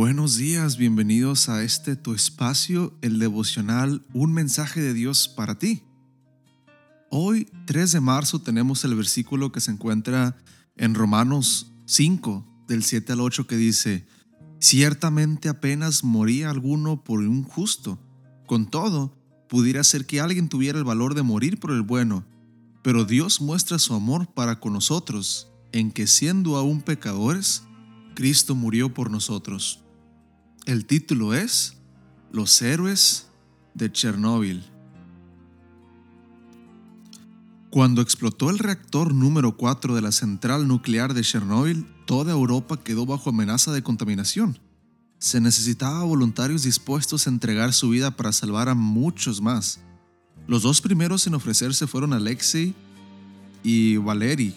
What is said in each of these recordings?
Buenos días, bienvenidos a este tu espacio, el devocional, un mensaje de Dios para ti. Hoy, 3 de marzo, tenemos el versículo que se encuentra en Romanos 5, del 7 al 8, que dice, Ciertamente apenas moría alguno por un justo. Con todo, pudiera ser que alguien tuviera el valor de morir por el bueno, pero Dios muestra su amor para con nosotros, en que siendo aún pecadores, Cristo murió por nosotros. El título es Los héroes de Chernóbil. Cuando explotó el reactor número 4 de la central nuclear de Chernóbil, toda Europa quedó bajo amenaza de contaminación. Se necesitaba voluntarios dispuestos a entregar su vida para salvar a muchos más. Los dos primeros en ofrecerse fueron Alexei y Valery,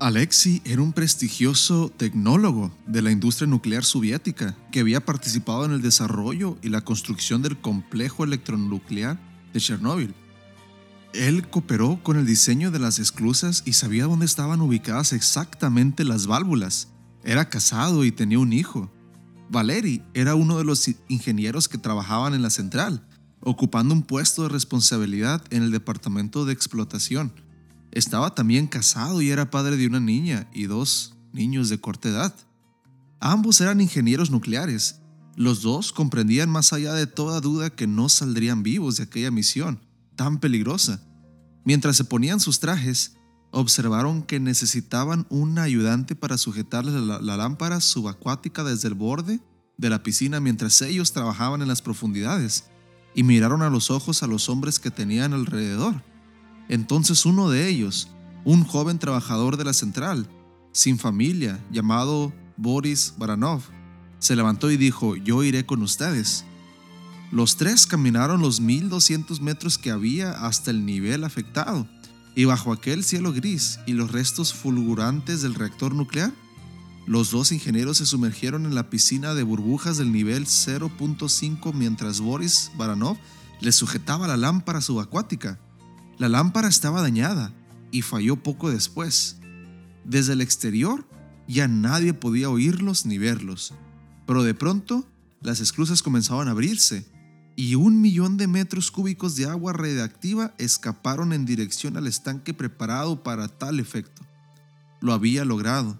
Alexei era un prestigioso tecnólogo de la industria nuclear soviética que había participado en el desarrollo y la construcción del complejo electronuclear de Chernóbil. Él cooperó con el diseño de las esclusas y sabía dónde estaban ubicadas exactamente las válvulas. Era casado y tenía un hijo. Valery era uno de los ingenieros que trabajaban en la central, ocupando un puesto de responsabilidad en el departamento de explotación. Estaba también casado y era padre de una niña y dos niños de corta edad. Ambos eran ingenieros nucleares. Los dos comprendían más allá de toda duda que no saldrían vivos de aquella misión tan peligrosa. Mientras se ponían sus trajes, observaron que necesitaban un ayudante para sujetarles la, la, lámpara subacuática desde el borde de la piscina mientras ellos trabajaban en las profundidades, y miraron a los ojos a los hombres que tenían alrededor. Entonces uno de ellos, un joven trabajador de la central, sin familia, llamado Boris Baranov, se levantó y dijo, yo iré con ustedes. Los tres caminaron los 1200 metros que había hasta el nivel afectado, y bajo aquel cielo gris y los restos fulgurantes del reactor nuclear, los dos ingenieros se sumergieron en la piscina de burbujas del nivel 0.5 mientras Boris Baranov les sujetaba la lámpara subacuática. La lámpara estaba dañada y falló poco después. Desde el exterior ya nadie podía oírlos ni verlos, pero de pronto las esclusas comenzaban a abrirse y un millón de metros cúbicos de agua radiactiva escaparon en dirección al estanque preparado para tal efecto. Lo había logrado.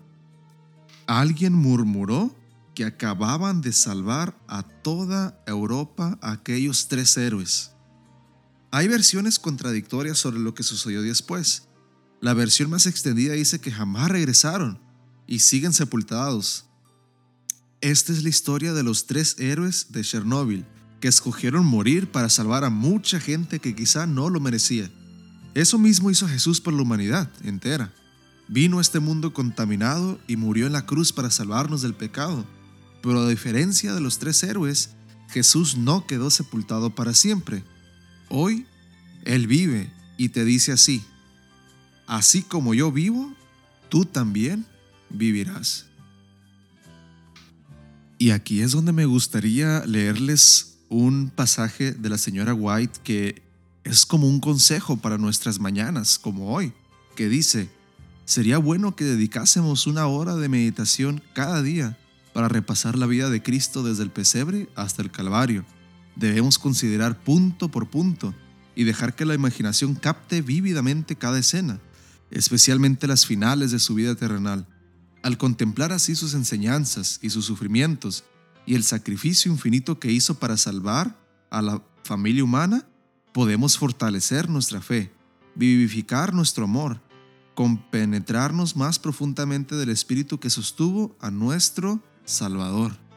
Alguien murmuró que acababan de salvar a toda Europa aquellos tres héroes. Hay versiones contradictorias sobre lo que sucedió después. La versión más extendida dice que jamás regresaron y siguen sepultados. Esta es la historia de los tres héroes de Chernóbil que escogieron morir para salvar a mucha gente que quizá no lo merecía. Eso mismo hizo Jesús por la humanidad entera. Vino a este mundo contaminado y murió en la cruz para salvarnos del pecado. Pero a diferencia de los tres héroes, Jesús no quedó sepultado para siempre Hoy Él vive y te dice así, así como yo vivo, tú también vivirás. Y aquí es donde me gustaría leerles un pasaje de la señora White que es como un consejo para nuestras mañanas, como hoy, que dice, sería bueno que dedicásemos una hora de meditación cada día para repasar la vida de Cristo desde el pesebre hasta el Calvario Debemos considerar punto por punto y dejar que la imaginación capte vívidamente cada escena, especialmente las finales de su vida terrenal. Al contemplar así sus enseñanzas y sus sufrimientos y el sacrificio infinito que hizo para salvar a la familia humana, podemos fortalecer nuestra fe, vivificar nuestro amor, compenetrarnos más profundamente del espíritu que sostuvo a nuestro Salvador.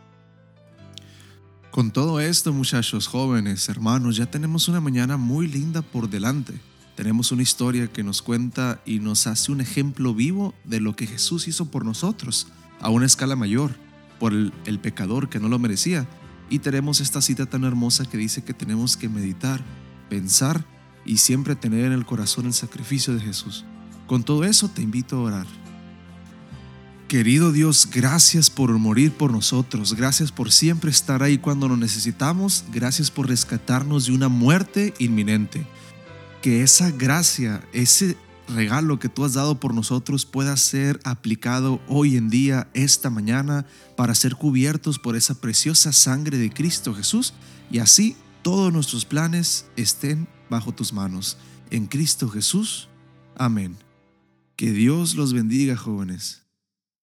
Con todo esto, muchachos, jóvenes, hermanos, ya tenemos una mañana muy linda por delante. Tenemos una historia que nos cuenta y nos hace un ejemplo vivo de lo que Jesús hizo por nosotros, a una escala mayor, por el, pecador que no lo merecía. Y tenemos esta cita tan hermosa que dice que tenemos que meditar, pensar y siempre tener en el corazón el sacrificio de Jesús. Con todo eso te invito a orar. Querido Dios, gracias por morir por nosotros, gracias por siempre estar ahí cuando lo necesitamos, gracias por rescatarnos de una muerte inminente. Que esa gracia, ese regalo que tú has dado por nosotros pueda ser aplicado hoy en día, esta mañana, para ser cubiertos por esa preciosa sangre de Cristo Jesús y así todos nuestros planes estén bajo tus manos. En Cristo Jesús. Amén. Que Dios los bendiga, jóvenes.